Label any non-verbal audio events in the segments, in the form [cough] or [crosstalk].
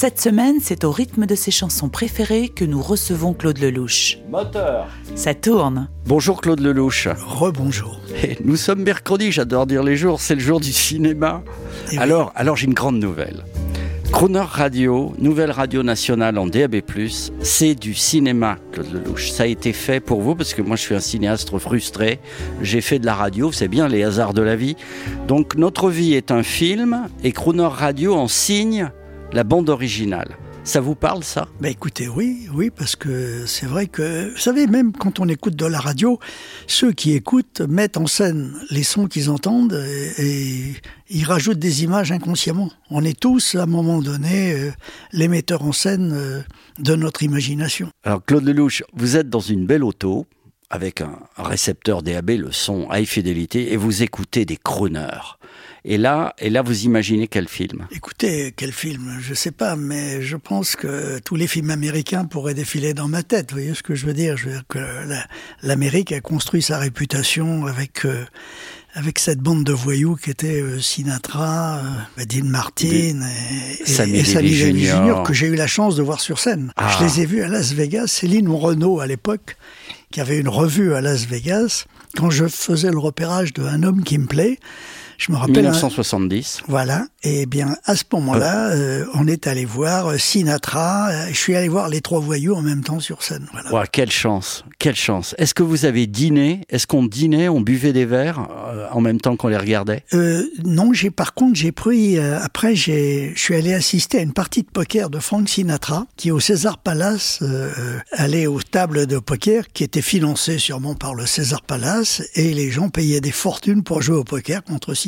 Cette semaine, c'est au rythme de ses chansons préférées que nous recevons Claude Lelouch. Moteur. Ça tourne. Bonjour Claude Lelouch. Rebonjour. Et Nous sommes mercredi, j'adore dire les jours, c'est le jour du cinéma. Eh oui. alors, alors j'ai une grande nouvelle. Crooner Radio, nouvelle radio nationale en DAB+, c'est du cinéma, Claude Lelouch. Ça a été fait pour vous, parce que moi je suis un cinéaste frustré. J'ai fait de la radio, c'est bien les hasards de la vie. Donc notre vie est un film, et Crooner Radio en signe la bande originale. Ça vous parle ça? Bah écoutez, oui, oui, parce que c'est vrai que, vous savez, même quand on écoute de la radio, ceux qui écoutent mettent en scène les sons qu'ils entendent et, et ils rajoutent des images inconsciemment. On est tous, à un moment donné, euh, les metteurs en scène euh, de notre imagination. Alors Claude Lelouch, vous êtes dans une belle auto avec un, un récepteur DAB, le son high fidélité, et vous écoutez des crooners. Et là, et là, vous imaginez quel film? Écoutez, quel film? Je sais pas, mais je pense que tous les films américains pourraient défiler dans ma tête. Vous voyez ce que je veux dire? Je veux dire que la- l'Amérique a construit sa réputation avec euh, avec cette bande de voyous qui était euh, Sinatra, euh, Dean Martin et, et, Sammy et Sammy Jr. Jr. que j'ai eu la chance de voir sur scène. Ah. Je les ai vus à Las Vegas. Céline Renaud à l'époque, qui avait une revue à Las Vegas, quand je faisais le repérage de Un homme qui me plaît. Je me rappelle. un- 1970. voilà. Et bien, à ce moment-là, euh, on est allé voir euh, Sinatra. Euh, Je suis allé voir les trois voyous en même temps sur scène. Voilà. Quelle chance, quelle chance. Est-ce que vous avez dîné? Est-ce qu'on dînait, on buvait des verres euh, en même temps qu'on les regardait? Euh, non, j'ai par contre j'ai pris après j'ai je suis allé assister à une partie de poker de Frank Sinatra qui au César Palace allait aux tables de poker qui étaient financées sûrement par le César Palace et les gens payaient des fortunes pour jouer au poker contre Sinatra.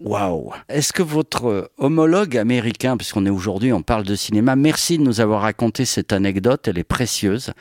Waouh Est-ce que votre euh, homologue américain, puisqu'on est aujourd'hui, on parle de cinéma, merci de nous avoir raconté cette anecdote, elle est précieuse.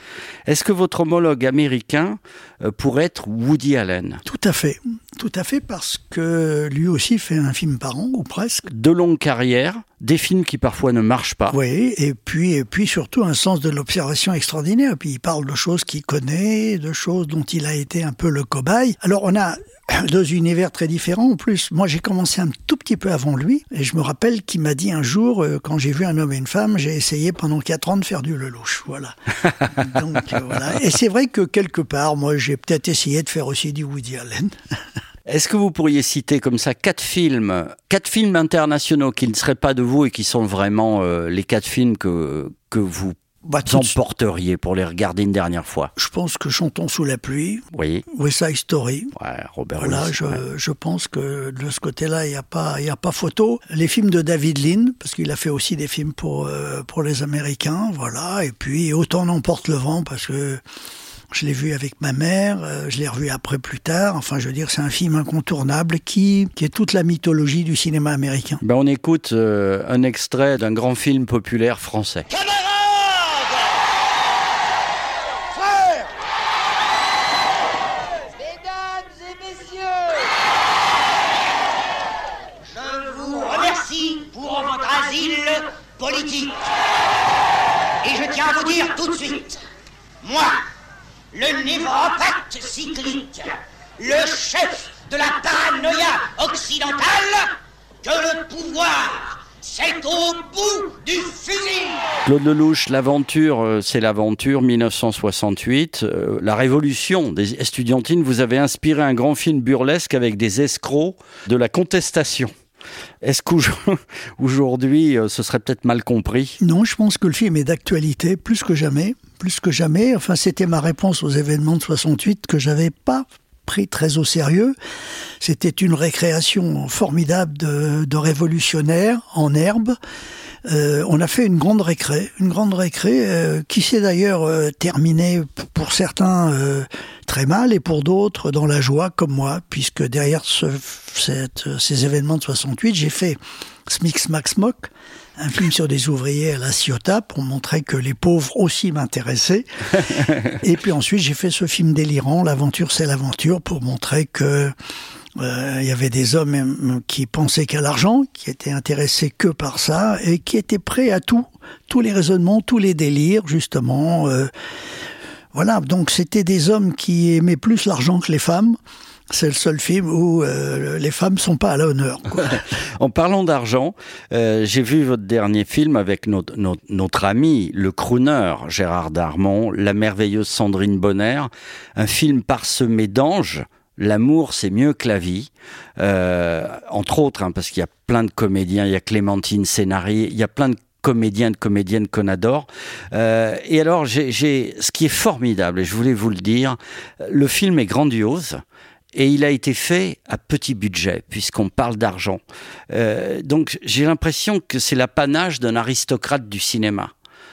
Est-ce que votre homologue américain euh, pourrait être Woody Allen? Tout à fait, tout à fait parce que lui aussi fait un film par an ou presque. De longue carrière, des films qui parfois ne marchent pas. Oui, et puis, et puis surtout un sens de l'observation extraordinaire. Puis il parle de choses qu'il connaît, de choses dont il a été un peu le cobaye. Alors on a [clears throat] deux univers très différents. En plus, moi j'ai commencé un tout petit peu avant lui, et je me rappelle qu'il m'a dit un jour, euh, quand j'ai vu un homme et une femme, j'ai essayé pendant quatre ans de faire du lelouch. Voilà. [laughs] Donc euh, voilà. Et c'est vrai que quelque part, moi j'ai peut-être essayé de faire aussi du Woody Allen. [laughs] Est-ce que vous pourriez citer comme ça quatre films, quatre films internationaux qui ne seraient pas de vous et qui sont vraiment euh, les quatre films que, que vous Bah, suite, emporteriez pour les regarder une dernière fois je pense que Chantons sous la pluie, Vous voyez West Side Story, Ouais, Robert Voilà, Willis, je, ouais. je pense que de ce côté-là, il n'y a pas, y a pas photo. Les films de David Lean, parce qu'il a fait aussi des films pour euh, pour les Américains, voilà. Et puis autant n'emporte le vent, parce que je l'ai vu avec ma mère, euh, je l'ai revu après plus tard. Enfin, je veux dire, c'est un film incontournable qui qui est toute la mythologie du cinéma américain. Ben, on écoute euh, un extrait d'un grand film populaire français. Mesdames et messieurs, je vous remercie pour votre asile politique. Et je tiens à vous dire tout de suite, moi, le névropathe cyclique, le chef de la paranoïa occidentale, que le pouvoir, c'est au bout du fusil. Claude Lelouch, l'aventure, euh, c'est l'aventure 1968. Euh, la révolution des estudiantines, vous avez inspiré un grand film burlesque avec des escrocs de la contestation. Est-ce qu'aujourd'hui, [laughs] euh, ce serait peut-être mal compris? Non, je pense que le film est d'actualité plus que jamais, plus que jamais. Enfin, c'était ma réponse aux événements de 68 que j'avais pas pris très au sérieux. C'était une récréation formidable de, de révolutionnaires en herbe. Euh, on a fait une grande récré, une grande récré euh, qui s'est d'ailleurs euh, terminée pour certains euh, très mal et pour d'autres dans la joie comme moi, puisque derrière ce, cette, ces événements de 68, j'ai fait Smix Max Mock un film sur des ouvriers à la Ciotat pour montrer que les pauvres aussi m'intéressaient. [laughs] et puis ensuite, j'ai fait ce film délirant, L'aventure, c'est l'aventure, pour montrer que euh, il y avait des hommes euh, qui pensaient qu'à l'argent, qui étaient intéressés que par ça et qui étaient prêts à tout, tous les raisonnements, tous les délires, justement. Euh, voilà, donc c'était des hommes qui aimaient plus l'argent que les femmes. C'est le seul film où euh, les femmes sont pas à l'honneur. [laughs] en parlant d'argent, euh, j'ai vu votre dernier film avec notre, notre, notre, ami, le crooner Gérard Darmon, la merveilleuse Sandrine Bonner, un film parsemé d'anges. L'amour, c'est mieux que la vie, euh, entre autres, hein, parce qu'il y a plein de comédiens, il y a Clémentine Scénari, il y a plein de comédiens de comédiennes qu'on adore. Euh, et alors, j'ai, ce qui est formidable, et je voulais vous le dire, le film est grandiose. Et il a été fait à petit budget, puisqu'on parle d'argent. Euh, donc j'ai l'impression que c'est l'apanage d'un aristocrate du cinéma.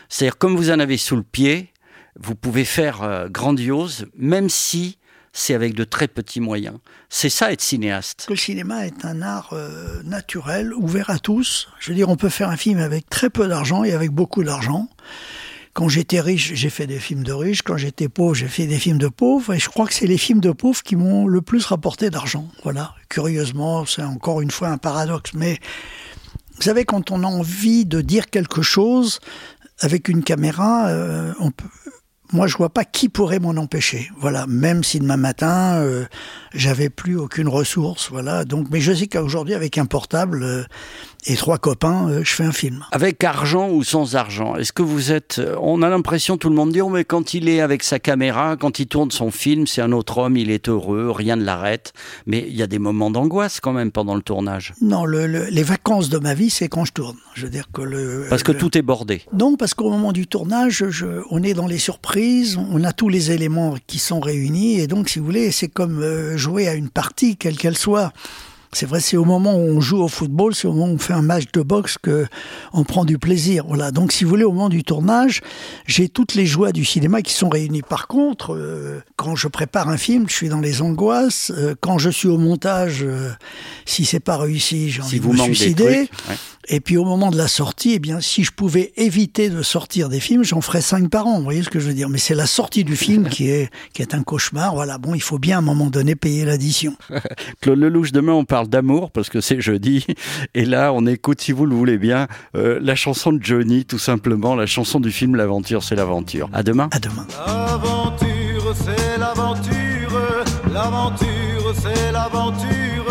C'est-à-dire, comme vous en avez sous le pied, vous pouvez faire euh, grandiose, même si c'est avec de très petits moyens. C'est ça être cinéaste. Le cinéma est un art euh, naturel, ouvert à tous. Je veux dire, on peut faire un film avec très peu d'argent et avec beaucoup d'argent. Quand j'étais riche, j'ai fait des films de riches. Quand j'étais pauvre, j'ai fait des films de pauvres. Et je crois que c'est les films de pauvres qui m'ont le plus rapporté d'argent. Voilà. Curieusement, c'est encore une fois un paradoxe. Mais vous savez, quand on a envie de dire quelque chose avec une caméra, euh, on peut, moi je vois pas qui pourrait m'en empêcher. Voilà, même si demain matin euh, j'avais plus aucune ressource, voilà. Donc, mais je sais qu'aujourd'hui avec un portable euh, et trois copains, euh, je fais un film. Avec argent ou sans argent, est-ce que vous êtes euh, On a l'impression tout le monde dit oh, mais quand il est avec sa caméra, quand il tourne son film, c'est un autre homme, il est heureux, rien ne l'arrête. Mais il y a des moments d'angoisse quand même pendant le tournage. Non, le, le, les vacances de ma vie, c'est quand je tourne. Je veux dire que le parce que tout est bordé. Non, parce qu'au moment du tournage, je, on est dans les surprises, on a tous les éléments qui sont réunis, et donc si vous voulez, c'est comme euh, jouer à une partie, quelle qu'elle soit. C'est vrai, c'est au moment où on joue au football, c'est au moment où on fait un match de boxe que on prend du plaisir. Voilà. Donc, si vous voulez, au moment du tournage, j'ai toutes les joies du cinéma qui sont réunies. Par contre, euh, quand je prépare un film, je suis dans les angoisses. Euh, quand je suis au montage, euh, si c'est pas réussi, j'ai envie si de me suicider. Trucs, ouais. Et puis au moment de la sortie, eh bien, si je pouvais éviter de sortir des films, j'en ferais cinq par an. Vous voyez ce que je veux dire Mais c'est la sortie du film qui est qui est un cauchemar. Voilà. Bon, il faut bien à un moment donné payer l'addition. [laughs] Claude Lelouch, demain on parle d'amour parce que c'est jeudi. [laughs] Et là, on écoute, si vous le voulez bien, euh, la chanson de Johnny, tout simplement, la chanson du film L'aventure, c'est l'aventure. À demain. À demain. L'aventure, c'est l'aventure. L'aventure, c'est l'aventure.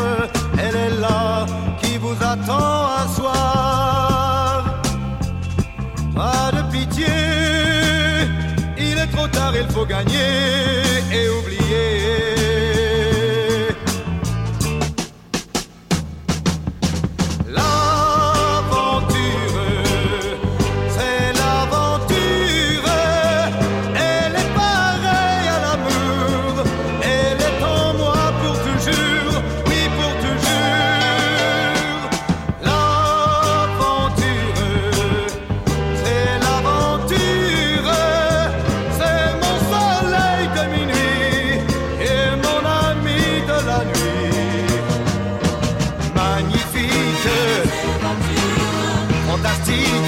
Elle est là qui vous attend à soir. Pas de pitié, il est trop tard, il faut gagner et oublier.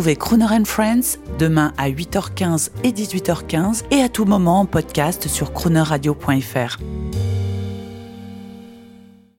Retrouvez Crooner and Friends demain à 8h15 et 18h15 et à tout moment en podcast sur croonerradio.fr.